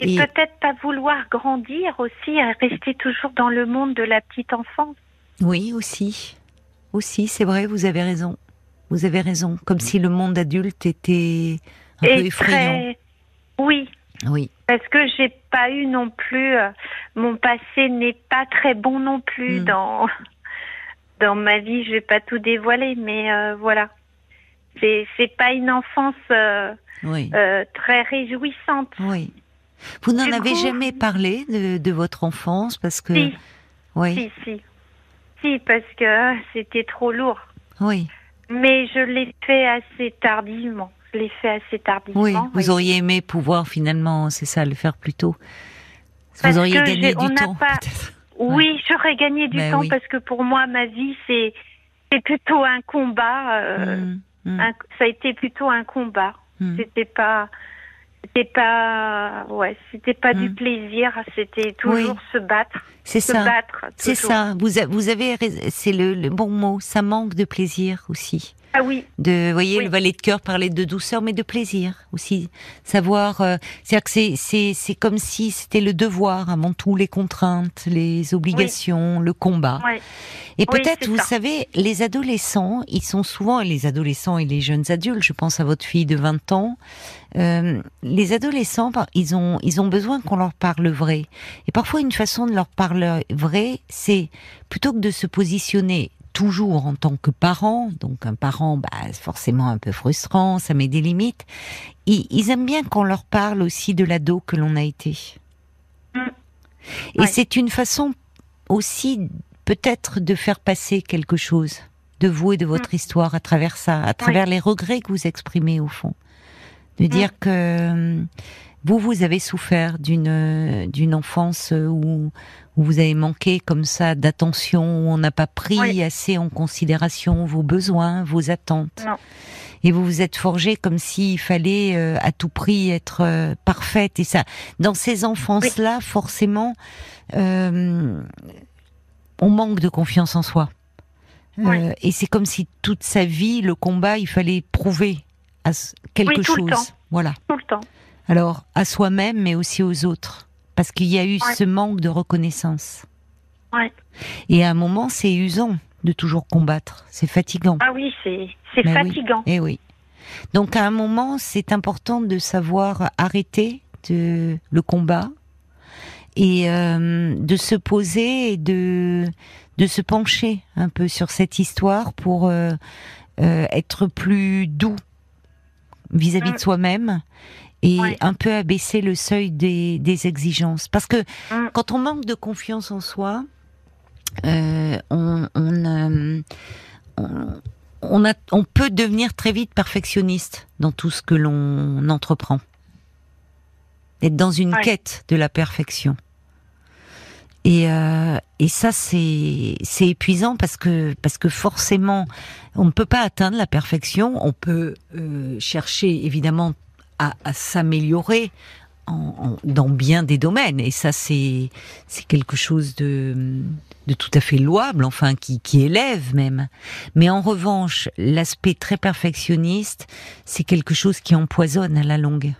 et, Et- peut-être pas vouloir grandir aussi, à rester toujours dans le monde de la petite enfance. Oui, aussi. Aussi, c'est vrai, vous avez raison. Vous avez raison. Comme si le monde adulte était un peu et effrayant. très, oui, Oui, parce que j'ai pas eu non plus, euh, mon passé n'est pas très bon non plus Mm. dans dans ma vie. Je vais pas tout dévoiler, mais euh, voilà, c'est c'est pas une enfance euh, oui, très réjouissante. oui. Vous n'en avez coup- jamais parlé de, de votre enfance parce que. Si, Oui, si, si, si, parce que c'était trop lourd. oui, Mais je l'ai fait assez tardivement. Je l'ai fait assez tardivement. oui. Vous oui. auriez aimé pouvoir finalement, c'est ça, le faire plus tôt. Parce vous auriez que gagné du temps, pas-. Oui, j'aurais gagné du Ben temps oui. parce que pour moi, ma vie, c'est plutôt un combat. euh, Mm, mm, un- ça a été plutôt un combat. mm. C'était pas, c'était pas, ouais, c'était pas du Mm. plaisir. C'était toujours se battre, C'est ça. C'est ça. Vous, a- vous avez, c'est le, le bon mot. Ça manque de plaisir aussi. Ah oui, de vous voyez Oui. le valet de cœur parlait de douceur mais de plaisir aussi. Savoir euh, c'est que c'est c'est c'est comme si c'était le devoir avant tout les contraintes les obligations le combat. Et peut-être vous ça. savez les adolescents ils sont souvent les adolescents et les jeunes adultes je pense à votre fille de 20 ans euh, les adolescents ils ont ils ont besoin qu'on leur parle vrai. Et parfois une façon de leur parler vrai c'est plutôt que de se positionner toujours en tant que parent, donc un parent, bah, forcément un peu frustrant, ça met des limites. Ils, ils aiment bien qu'on leur parle aussi de l'ado que l'on a été. Mm. Et Ouais. c'est une façon aussi peut-être de faire passer quelque chose de vous et de votre histoire à travers ça, à travers les regrets que vous exprimez au fond. De dire que vous, vous avez souffert d'une d'une enfance euh, où, où vous avez manqué comme ça d'attention, où on n'a pas pris Oui. assez en considération vos besoins, vos attentes. Non. Et vous vous êtes forgé comme s'il fallait euh, à tout prix être euh, parfaite. Et ça, dans ces enfances-là, forcément, euh, on manque de confiance en soi. Oui. et c'est comme si toute sa vie, le combat, il fallait prouver à quelque tout le chose. temps. Voilà. Tout le temps. Alors, à soi-même, mais aussi aux autres. Parce qu'il y a eu Ouais. ce manque de reconnaissance. Ouais. Et à un moment, c'est usant de toujours combattre. C'est fatigant. Ah oui, c'est oui. fatigant. Eh oui. Donc, à un moment, c'est important de savoir arrêter de, le combat et euh, de se poser et de, de se pencher un peu sur cette histoire pour euh, euh, être plus doux vis-à-vis de Mm. soi-même et Ouais. un peu abaisser le seuil des, des exigences. Parce que Mm. quand on manque de confiance en soi, euh, on, on, euh, on- on a, on peut devenir très vite perfectionniste dans tout ce que l'on entreprend. Être dans une Ouais. quête de la perfection. Et, euh, et ça, c'est c'est épuisant parce que parce que forcément, on ne peut pas atteindre la perfection. On peut euh, chercher évidemment à, à s'améliorer en, en- dans bien des domaines. Et ça, c'est c'est quelque chose de de tout à fait louable, enfin qui qui élève même. Mais en revanche, l'aspect très perfectionniste, c'est quelque chose qui empoisonne à la longue,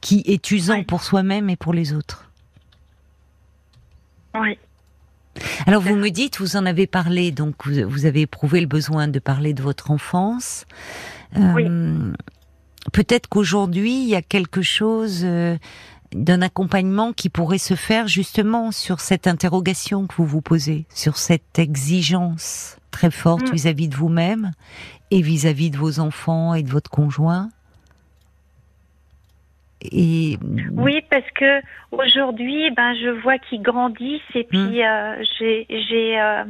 qui est usant pour soi-même et pour les autres. Oui. Alors vous me dites, vous en avez parlé, donc vous, vous avez éprouvé le besoin de parler de votre enfance. Euh, Peut-être qu'aujourd'hui, il y a quelque chose euh, d'un accompagnement qui pourrait se faire justement sur cette interrogation que vous vous posez, sur cette exigence très forte Mm. vis-à-vis de vous-même et vis-à-vis de vos enfants et de votre conjoint. Et Oui, parce que aujourd'hui, ben, je vois qu'ils grandissent et puis euh, j'ai, j'ai, euh,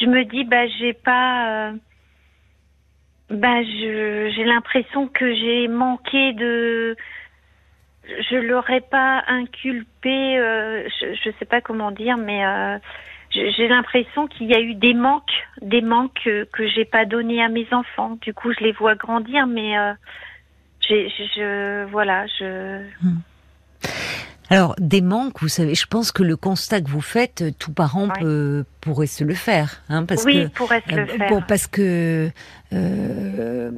je me dis, ben, j'ai pas, euh, je, j'ai l'impression que j'ai manqué de, je l'aurais pas inculpé, euh, je, je sais pas comment dire, mais euh, j'ai l'impression qu'il y a eu des manques, des manques que, j'ai pas donné à mes enfants. Du coup, je les vois grandir, mais euh, j'ai, je, voilà, je. Alors, des manques, vous savez, je pense que le constat que vous faites, euh, tout parent peut, pourrait se le faire. Hein, parce oui, que, pourrait se le euh, faire. bon, parce que euh,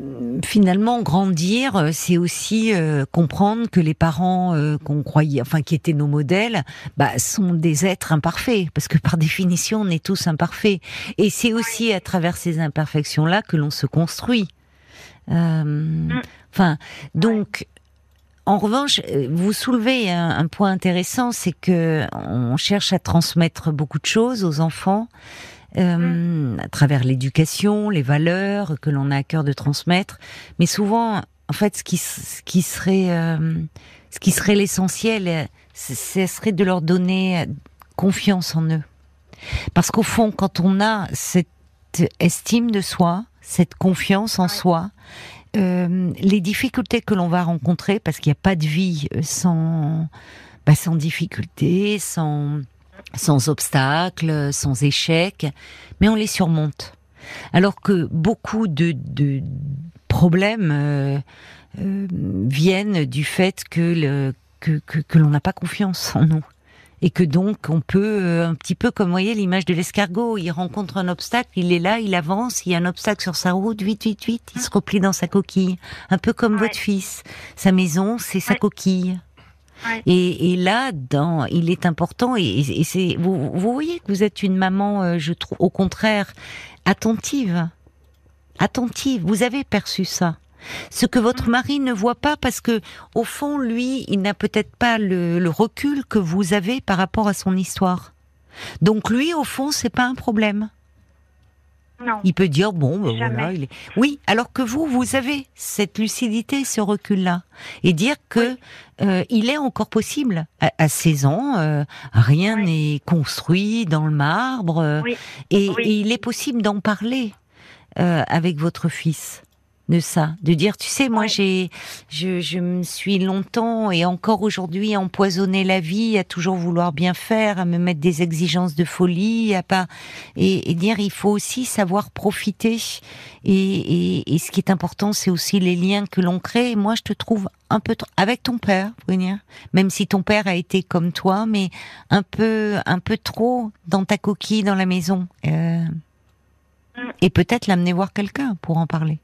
finalement, grandir, euh, c'est aussi euh, comprendre que les parents euh, qu'on croyait, enfin qui étaient nos modèles, bah, sont des êtres imparfaits, parce que par [laughs] définition, on est tous imparfaits. Et c'est aussi à travers ces imperfections-là que l'on se construit. Euh, Enfin, donc. En revanche, euh, vous soulevez un, un point intéressant, c'est que on cherche à transmettre beaucoup de choses aux enfants euh, à travers l'éducation, les valeurs que l'on a à cœur de transmettre. Mais souvent, en fait, ce qui, s- ce qui serait, euh, ce qui serait l'essentiel, ce serait de leur donner confiance en eux. Parce qu'au fond, quand on a cette estime de soi, cette confiance en Ouais. soi, euh, les difficultés que l'on va rencontrer, parce qu'il n'y a pas de vie euh, sans, bah, sans difficultés, sans, sans obstacles, sans échecs, mais on les surmonte. Alors que beaucoup de, de problèmes euh, viennent du fait que, que, que l'on n'a pas confiance en nous. Et que donc on peut euh, un petit peu comme vous voyez l'image de l'escargot, il rencontre un obstacle, il est là, il avance, il y a un obstacle sur sa route, vite, vite, vite, il se replie dans sa coquille, un peu comme Ouais. votre fils. Sa maison, c'est sa Ouais. coquille. Ouais. Et, et là, dans, il est important, et, et c'est, vous, vous voyez que vous êtes une maman, euh, je trouve, au contraire, attentive. Attentive, vous avez perçu ça. Ce que votre mari ne voit pas parce que, au fond, lui, il n'a peut-être pas le, le recul que vous avez par rapport à son histoire. Donc lui, au fond, c'est pas un problème. Non. Il peut dire bon, ben voilà, il est. Oui, alors que vous, vous avez cette lucidité, ce recul-là, et dire que euh, il est encore possible. À, à 16 ans, euh, rien Oui. n'est construit dans le marbre, euh, Oui. et, il est possible d'en parler avec votre fils de ça, de dire, tu sais, moi Ouais. j'ai, je, je me suis longtemps et encore aujourd'hui empoisonné la vie à toujours vouloir bien faire, à me mettre des exigences de folie, à pas et, et dire il faut aussi savoir profiter et, et, et ce qui est important c'est aussi les liens que l'on crée. Moi je te trouve un peu trop- avec ton père, Brunir, même si ton père a été comme toi, mais un peu un peu trop dans ta coquille dans la maison. Euh, Mm. et peut-être l'amener voir quelqu'un pour en parler.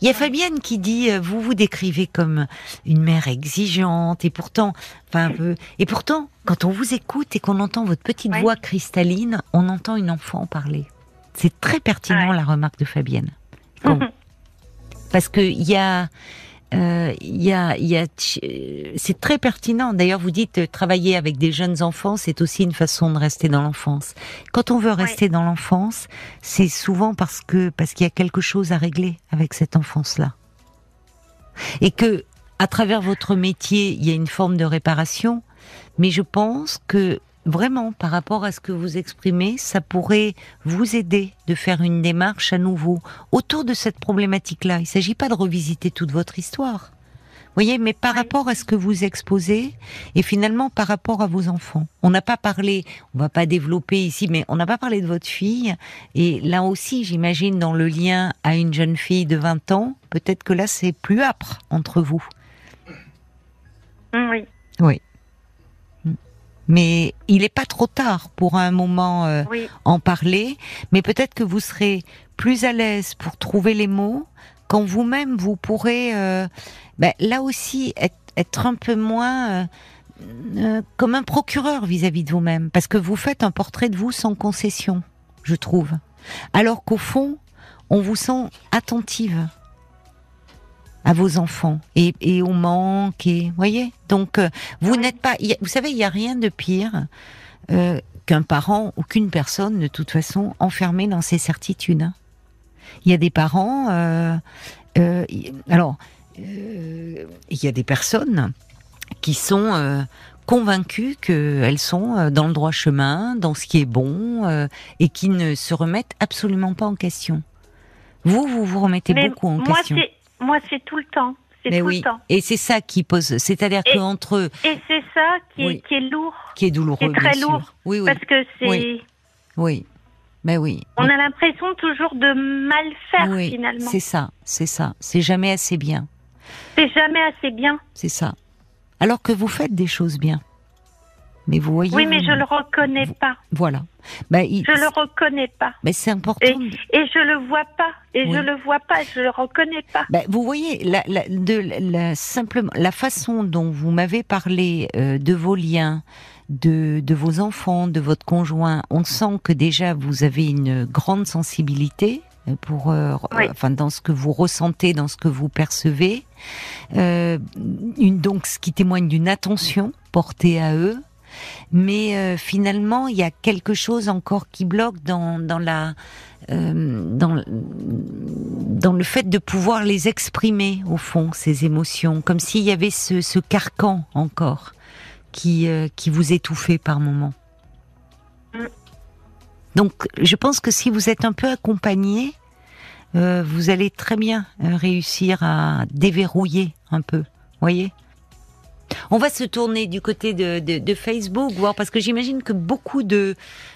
Il y a Fabienne qui dit euh, vous vous décrivez comme une mère exigeante et pourtant enfin un peu et pourtant quand on vous écoute et qu'on entend votre petite Ouais. voix cristalline, on entend une enfant parler. C'est très pertinent Ouais. la remarque de Fabienne. Bon. [laughs] Parce que il y a euh, il y a, y a, c'est très pertinent. D'ailleurs, vous dites euh, travailler avec des jeunes enfants, c'est aussi une façon de rester dans l'enfance. Quand on veut rester dans l'enfance, c'est souvent parce que parce qu'il y a quelque chose à régler avec cette enfance-là, et que à travers votre métier, il y a une forme de réparation. Mais je pense que vraiment, par rapport à ce que vous exprimez, ça pourrait vous aider de faire une démarche à nouveau autour de cette problématique-là. Il ne s'agit pas de revisiter toute votre histoire. Voyez, mais par Oui. rapport à ce que vous exposez et finalement par rapport à vos enfants. On n'a pas parlé, on va pas développer ici, mais on n'a pas parlé de votre fille. Et là aussi, j'imagine, dans le lien à une jeune fille de 20 ans, peut-être que là, c'est plus âpre entre vous. Oui. Oui. Mais il n'est pas trop tard pour un moment euh, Oui. en parler, mais peut-être que vous serez plus à l'aise pour trouver les mots quand vous-même vous pourrez euh, ben, là aussi être, être un peu moins euh, euh, comme un procureur vis-à-vis de vous-même, parce que vous faites un portrait de vous sans concession, je trouve. Alors qu'au fond, on vous sent attentive à vos enfants. Et, et au manque et voyez. Donc euh, vous n'êtes pas y a- vous savez il y a rien de pire euh, qu'un parent ou qu'une personne de toute façon enfermée dans ses certitudes hein. il y a des parents euh, euh, alors euh, il y a des personnes qui sont euh, convaincues qu'elles sont dans le droit chemin dans ce qui est bon euh, et qui ne se remettent absolument pas en question. Vous vous vous remettez Mais beaucoup en moi, question moi, c'est tout le temps. C'est mais tout oui, le temps. et c'est ça qui pose, c'est-à-dire qu'entre eux, Et c'est ça qui, Oui. est, qui est lourd. qui est douloureux, c'est très bien sûr. lourd, Oui, oui, Parce que c'est. Oui. oui, mais oui, On a l'impression toujours de mal faire, oui, finalement. c'est ça, c'est ça, c'est jamais assez bien, C'est jamais assez bien. c'est ça. Alors que vous faites des choses bien, mais vous voyez, Oui, mais je le reconnais pas. voilà, ben, il- Je le reconnais pas. ben, c'est important. Et, et je le vois pas. Et Oui. je le vois pas. Je le reconnais pas. Ben, vous voyez, la, la- de, la, simplement, la façon dont vous m'avez parlé euh, de vos liens, de, de vos enfants, de votre conjoint, on sent que déjà vous avez une grande sensibilité euh, pour, euh, Oui. euh, enfin, dans ce que vous ressentez, dans ce que vous percevez, euh, une, donc ce qui témoigne d'une attention portée à eux. Mais euh, finalement, il y a quelque chose encore qui bloque dans, dans la euh, dans, le fait de pouvoir les exprimer au fond ces émotions, comme s'il y avait ce, ce carcan encore qui euh, qui vous étouffait par moments. Donc, je pense que si vous êtes un peu accompagné, vous allez très bien réussir à déverrouiller un peu. Voyez? On va se tourner du côté de, de, Facebook, voir parce que j'imagine que beaucoup de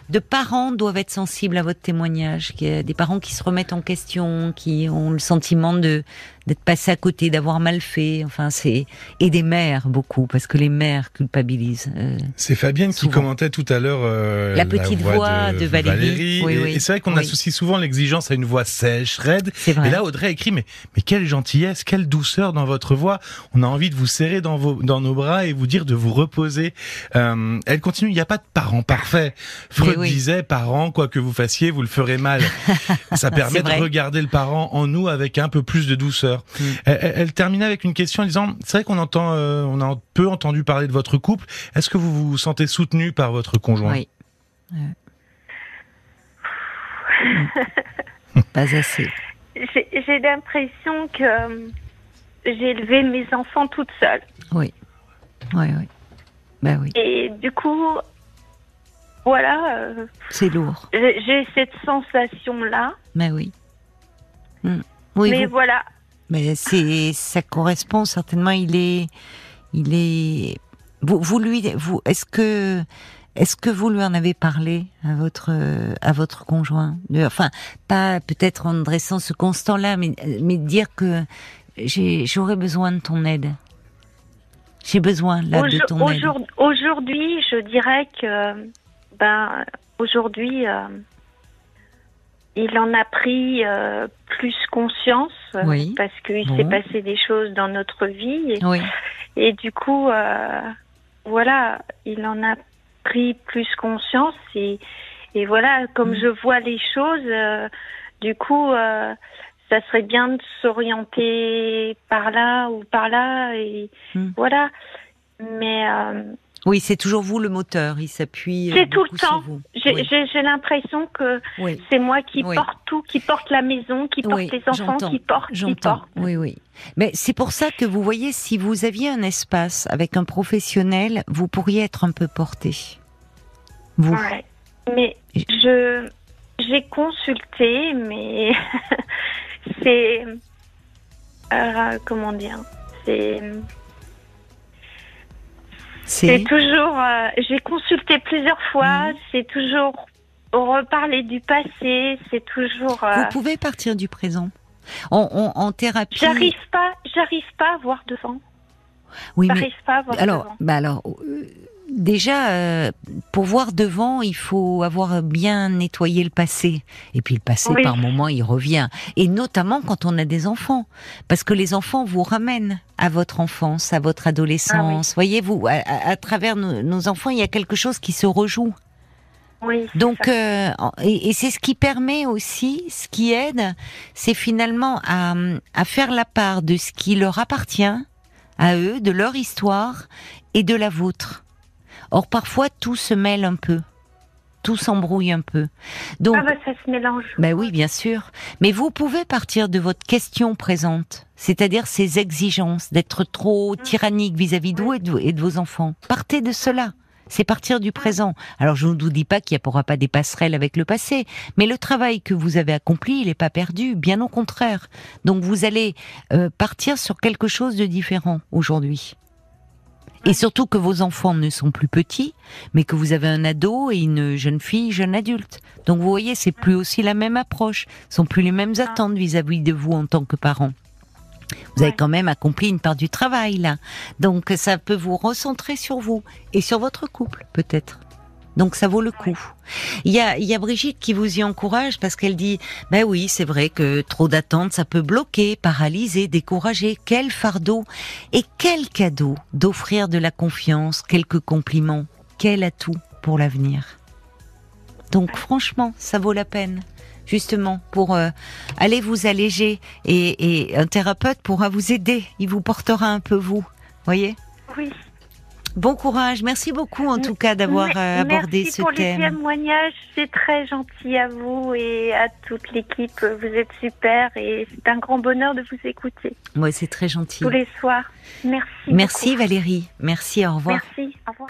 de parents doivent être sensibles à votre témoignage, des parents qui se remettent en question, qui ont le sentiment de d'être passés à côté, d'avoir mal fait. Enfin, c'est et des mères beaucoup parce que les mères culpabilisent. euh, C'est Fabienne qui commentait tout à l'heure euh, La petite voix de Valérie. Oui, et oui. et c'est vrai qu'on Oui. associe souvent l'exigence à une voix sèche, raide. c'est vrai. Et là, Audrey a écrit, mais, mais quelle gentillesse, quelle douceur dans votre voix. On a envie de vous serrer dans, vos, dans nos bras et vous dire de vous reposer. Euh, elle continue, il n'y a pas de parent parfait. Freud oui. disait, parent, quoi que vous fassiez, vous le ferez mal. [laughs] Ça permet de regarder le parent en nous avec un peu plus de douceur. Mm. Elle, elle- terminait avec une question en disant, c'est vrai qu'on entend, euh, on a peu entendu parler de votre couple. Est-ce que vous vous sentez soutenu par votre conjoint? Oui. [laughs] Pas assez. J'ai j'ai l'impression que euh, j'ai élevé mes enfants toute seule. Oui. Oui, oui. Ben oui. Et du coup, voilà, euh, C'est lourd. j'ai cette sensation-là. Ben oui. Hmm. Oui, mais vous- voilà, mais c'est, ça correspond certainement. Il est, il est. Vous, vous lui, vous, est-ce que, est-ce que vous lui en avez parlé à votre, à votre conjoint? Enfin, pas peut-être en dressant ce constat-là, mais, mais dire que j'ai, j'aurais besoin de ton aide. J'ai besoin là de ton aide. aujourd- aujourd'hui, je dirais que, ben, aujourd'hui, euh, il en a pris euh, plus conscience euh, Oui. parce qu'il Bon. s'est passé des choses dans notre vie et, Oui. et du coup, euh, voilà, il en a pris plus conscience et, et voilà, comme Mm. je vois les choses, du coup, ça serait bien de s'orienter par là ou par là et Mm. voilà. Mais Oui, c'est toujours vous le moteur. Il s'appuie. euh, C'est tout le temps. j'ai Oui. l'impression que Oui. c'est moi qui Oui. porte tout, qui porte la maison, qui porte les enfants, qui porte, qui J'entends. porte. Oui, oui. Mais c'est pour ça que vous voyez, si vous aviez un espace avec un professionnel, vous pourriez être un peu porté. Vous. Ouais. Mais je j'ai consulté, mais [laughs] c'est euh, comment dire, c'est c'est toujours. euh, j'ai consulté plusieurs fois. Mhm. C'est toujours reparler du passé. C'est toujours. euh, Vous pouvez partir du présent. En, en, en thérapie. J'arrive pas, j'arrive pas à voir devant. Oui, mais J'arrive pas à voir alors, devant. bah alors, euh, déjà, euh, pour voir devant, il faut avoir bien nettoyé le passé. Et puis le passé, Oui. par moment, il revient. Et notamment quand on a des enfants, parce que les enfants vous ramènent à votre enfance, à votre adolescence. Voyez, vous, à, à- à travers nos, nos enfants, il y a quelque chose qui se rejoue. Oui. Donc, euh, et, et c'est ce qui permet aussi, ce qui aide, c'est finalement à, à faire la part de ce qui leur appartient à eux, de leur histoire et de la vôtre. Or, parfois, tout se mêle un peu. Tout s'embrouille un peu. Donc, ah bah ça se mélange. ben oui, bien sûr. Mais vous pouvez partir de votre question présente, c'est-à-dire ces exigences d'être trop tyrannique vis-à-vis vous et de, vos- et de vos enfants. Partez de cela. C'est partir du présent. Alors je ne vous dis pas qu'il n'y aura pas des passerelles avec le passé, mais le travail que vous avez accompli, il n'est pas perdu, bien au contraire. Donc vous allez euh, partir sur quelque chose de différent aujourd'hui. Et surtout que vos enfants ne sont plus petits, mais que vous avez un ado et une jeune fille, jeune adulte. Donc vous voyez, c'est plus aussi la même approche, ce sont plus les mêmes attentes vis-à-vis de vous en tant que parents. Vous avez quand même accompli une part du travail là. Donc ça peut vous recentrer sur vous et sur votre couple peut-être. Donc ça vaut le coup. Il y a, il y a Brigitte qui vous y encourage parce qu'elle dit, ben oui, c'est vrai que trop d'attentes, ça peut bloquer, paralyser, décourager. Quel fardeau et quel cadeau d'offrir de la confiance, quelques compliments, quel atout pour l'avenir. Donc franchement, ça vaut la peine, justement, pour euh, aller vous alléger et, et un thérapeute pourra vous aider, il vous portera un peu vous, voyez? Oui. Bon courage, merci beaucoup en tout cas d'avoir euh, abordé Merci ce pour thème. les témoignages. C'est très gentil à vous et à toute l'équipe. Vous êtes super et c'est un grand bonheur de vous écouter Ouais, c'est très gentil. tous les soirs. Merci. Merci beaucoup. Valérie, merci, au revoir. Merci. Au revoir.